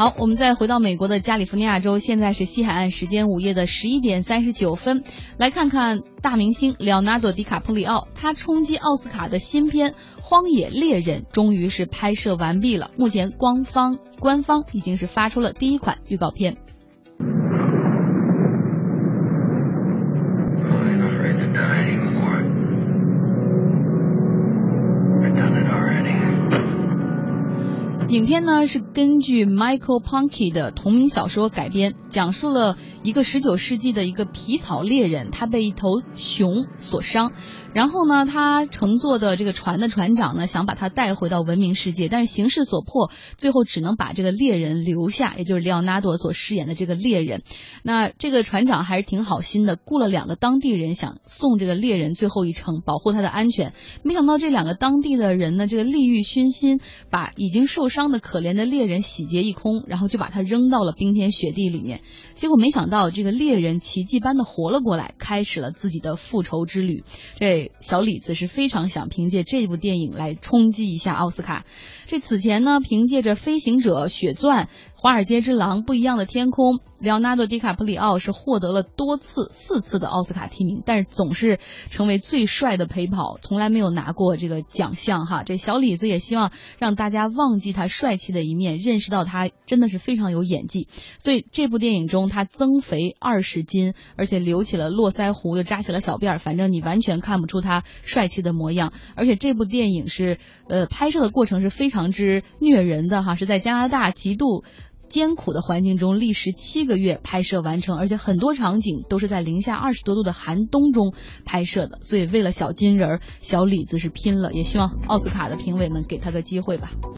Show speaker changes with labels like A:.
A: 好，我们再回到美国的加利福尼亚州，现在是西海岸时间午夜的十一点三十九分，来看看大明星廖纳多·迪卡普里奥，他冲击奥斯卡的新片《荒野猎人》终于是拍摄完毕了，目前官方官方已经是发出了第一款预告片。影片呢是根据 Michael p u n k y 的同名小说改编，讲述了一个十九世纪的一个皮草猎人，他被一头熊所伤。然后呢，他乘坐的这个船的船长呢，想把他带回到文明世界，但是形势所迫，最后只能把这个猎人留下，也就是里奥纳多所饰演的这个猎人。那这个船长还是挺好心的，雇了两个当地人，想送这个猎人最后一程，保护他的安全。没想到这两个当地的人呢，这个利欲熏心，把已经受伤的可怜的猎人洗劫一空，然后就把他扔到了冰天雪地里面。结果没想到，这个猎人奇迹般的活了过来，开始了自己的复仇之旅。这。小李子是非常想凭借这部电影来冲击一下奥斯卡。这此前呢，凭借着《飞行者》《血钻》《华尔街之狼》《不一样的天空》，里奥纳多·迪卡普里奥是获得了多次四次的奥斯卡提名，但是总是成为最帅的陪跑，从来没有拿过这个奖项哈。这小李子也希望让大家忘记他帅气的一面，认识到他真的是非常有演技。所以这部电影中，他增肥二十斤，而且留起了络腮胡，又扎起了小辫儿，反正你完全看不出他帅气的模样。而且这部电影是呃拍摄的过程是非常。之虐人的哈，是在加拿大极度艰苦的环境中，历时七个月拍摄完成，而且很多场景都是在零下二十多度的寒冬中拍摄的。所以为了小金人儿，小李子是拼了，也希望奥斯卡的评委们给他个机会吧。